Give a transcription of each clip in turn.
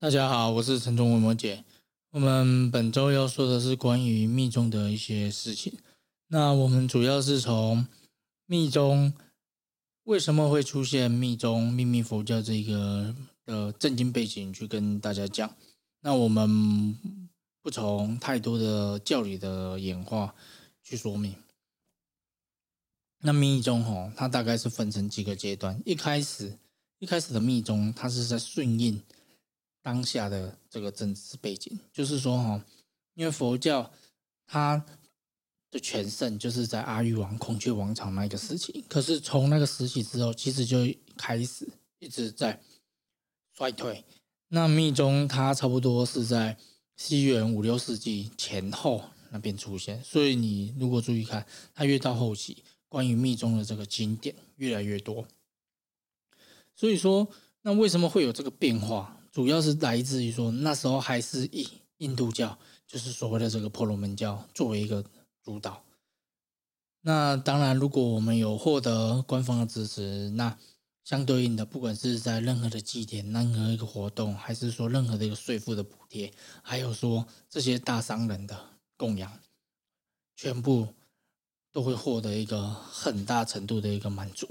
大家好，我是陈忠文摩姐。我们本周要说的是关于密宗的一些事情。那我们主要是从密宗为什么会出现密宗秘密佛教这个的正经背景去跟大家讲。那我们不从太多的教理的演化去说明。那密宗吼，它大概是分成几个阶段。一开始，一开始的密宗，它是在顺应当下的这个政治背景，就是说哈，因为佛教它的全盛就是在阿育王孔雀王朝那个时期，可是从那个时期之后，其实就开始一直在衰退。那密宗它差不多是在西元五六世纪前后那边出现，所以你如果注意看，它越到后期。关于密宗的这个经典越来越多，所以说，那为什么会有这个变化？主要是来自于说，那时候还是以印度教，就是所谓的这个婆罗门教作为一个主导。那当然，如果我们有获得官方的支持，那相对应的，不管是在任何的祭典、任何一个活动，还是说任何的一个税负的补贴，还有说这些大商人的供养，全部。都会获得一个很大程度的一个满足。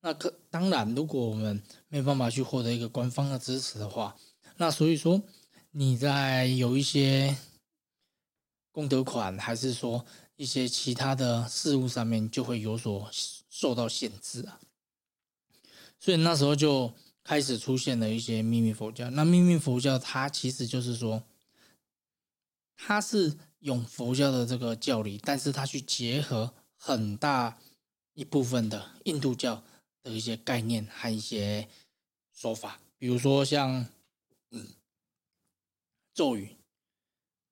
那可当然，如果我们没办法去获得一个官方的支持的话，那所以说你在有一些功德款，还是说一些其他的事物上面，就会有所受到限制啊。所以那时候就开始出现了一些秘密佛教。那秘密佛教它其实就是说，它是。用佛教的这个教理，但是他去结合很大一部分的印度教的一些概念和一些说法，比如说像咒语。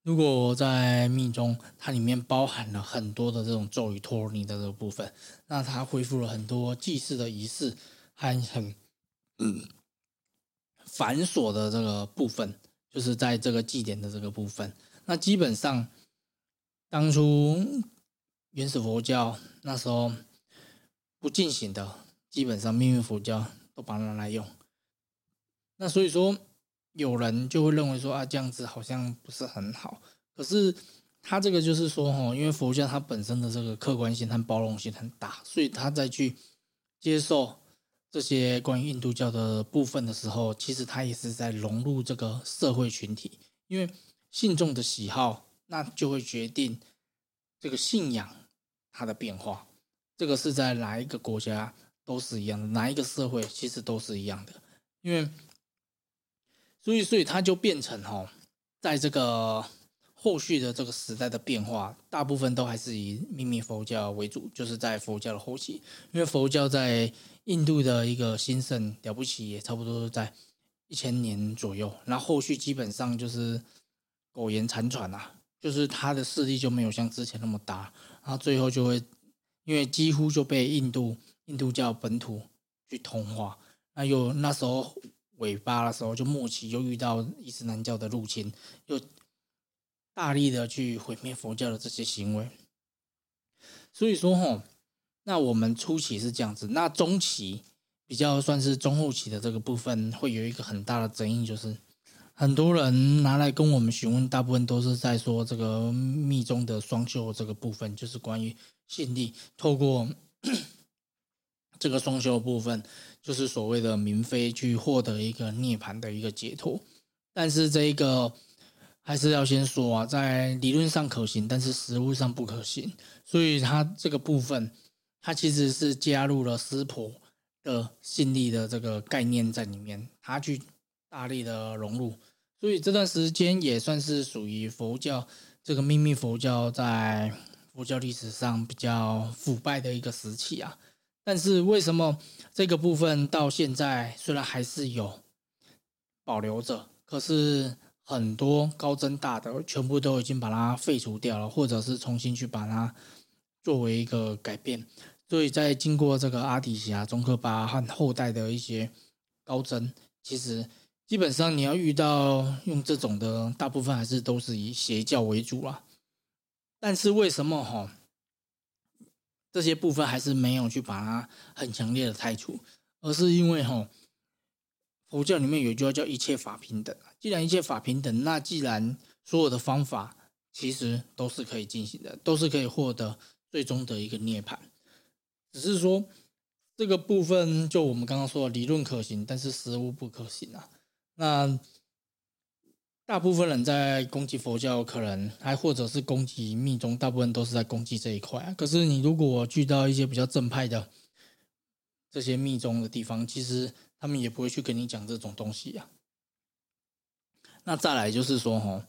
如果在密宗，它里面包含了很多的这种咒语托尼的这个部分，那它恢复了很多祭祀的仪式和很嗯繁琐的这个部分，就是在这个祭典的这个部分。那基本上，当初原始佛教那时候不进行的，基本上命运佛教都把它拿来用。那所以说，有人就会认为说啊，这样子好像不是很好。可是他这个就是说，哦，因为佛教它本身的这个客观性和包容性很大，所以他再去接受这些关于印度教的部分的时候，其实他也是在融入这个社会群体，因为。信众的喜好，那就会决定这个信仰它的变化。这个是在哪一个国家都是一样的，哪一个社会其实都是一样的。因为，所以，所以它就变成哈，在这个后续的这个时代的变化，大部分都还是以秘密佛教为主，就是在佛教的后期。因为佛教在印度的一个兴盛了不起，也差不多在一千年左右。那后续基本上就是。苟延残喘呐，就是他的势力就没有像之前那么大，然后最后就会因为几乎就被印度印度教本土去同化，那又那时候尾巴的时候就末期又遇到伊斯兰教的入侵，又大力的去毁灭佛教的这些行为，所以说哈，那我们初期是这样子，那中期比较算是中后期的这个部分会有一个很大的争议，就是。很多人拿来跟我们询问，大部分都是在说这个密宗的双修这个部分，就是关于信力透过这个双修部分，就是所谓的明妃去获得一个涅槃的一个解脱。但是这一个还是要先说啊，在理论上可行，但是实物上不可行。所以它这个部分，它其实是加入了湿婆的信力的这个概念在里面，它去。大力的融入，所以这段时间也算是属于佛教这个秘密佛教在佛教历史上比较腐败的一个时期啊。但是为什么这个部分到现在虽然还是有保留着，可是很多高增大的全部都已经把它废除掉了，或者是重新去把它作为一个改变。所以在经过这个阿底峡、宗喀巴和后代的一些高僧，其实。基本上你要遇到用这种的，大部分还是都是以邪教为主啊。但是为什么哈这些部分还是没有去把它很强烈的拆除，而是因为哈佛教里面有一句话叫“一切法平等”。既然一切法平等，那既然所有的方法其实都是可以进行的，都是可以获得最终的一个涅槃。只是说这个部分，就我们刚刚说的理论可行，但是实物不可行啊。那大部分人在攻击佛教，可能还或者是攻击密宗，大部分都是在攻击这一块。可是你如果去到一些比较正派的这些密宗的地方，其实他们也不会去跟你讲这种东西呀。那再来就是说，哈，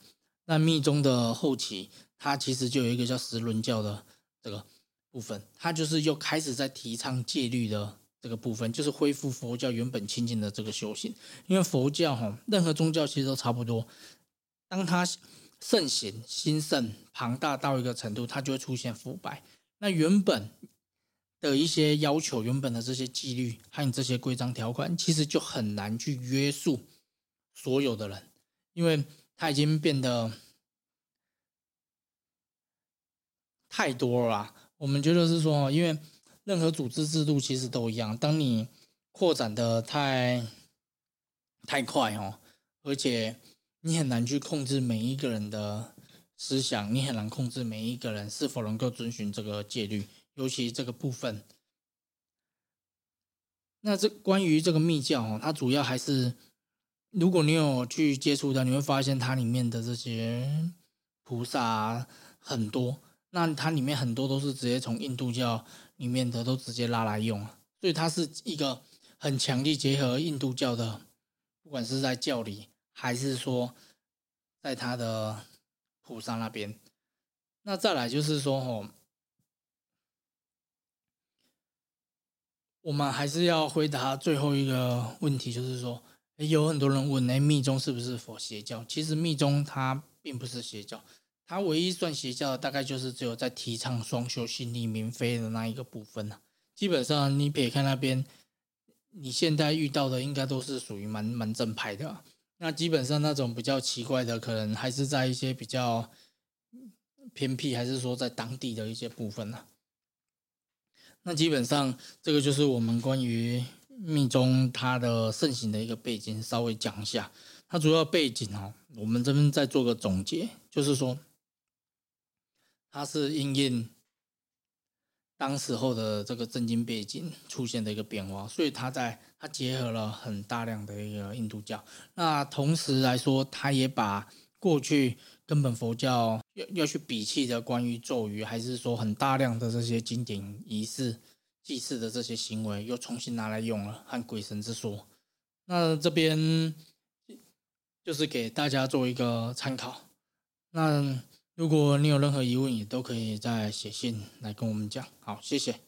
那密宗的后期，它其实就有一个叫十轮教的这个部分，它就是又开始在提倡戒律的这个部分，就是恢复佛教原本清净的这个修行。因为佛教，哈，任何宗教其实都差不多，当它盛行兴盛庞大到一个程度，它就会出现腐败。那原本的一些要求，原本的这些纪律，还有这些规章条款，其实就很难去约束所有的人。因为它已经变得太多了，我们觉得是说，因为任何组织制度其实都一样，当你扩展的太太快哦，而且你很难去控制每一个人的思想，你很难控制每一个人是否能够遵循这个戒律，尤其这个部分。那这关于这个密教哦，它主要还是。如果你有去接触的，你会发现它里面的这些菩萨很多，那它里面很多都是直接从印度教里面的都直接拉来用，所以它是一个很强力结合印度教的，不管是在教理还是说在他的菩萨那边。那再来就是说，哦，我们还是要回答最后一个问题，就是说。有很多人问：哎，密宗是不是佛邪教？其实密宗它并不是邪教，它唯一算邪教的大概就是只有在提倡双修、心力明飞的那一个部分了基本上你撇开那边，你现在遇到的应该都是属于蛮蛮正派的。那基本上那种比较奇怪的，可能还是在一些比较偏僻，还是说在当地的一些部分呢？那基本上这个就是我们关于。密宗它的盛行的一个背景，稍微讲一下。它主要背景哦，我们这边再做个总结，就是说，它是因应当时候的这个政经背景出现的一个变化，所以它在它结合了很大量的一个印度教。那同时来说，它也把过去根本佛教要要去摒弃的关于咒语，还是说很大量的这些经典仪式。祭祀的这些行为又重新拿来用了，和鬼神之说。那这边就是给大家做一个参考。那如果你有任何疑问，也都可以再写信来跟我们讲。好，谢谢。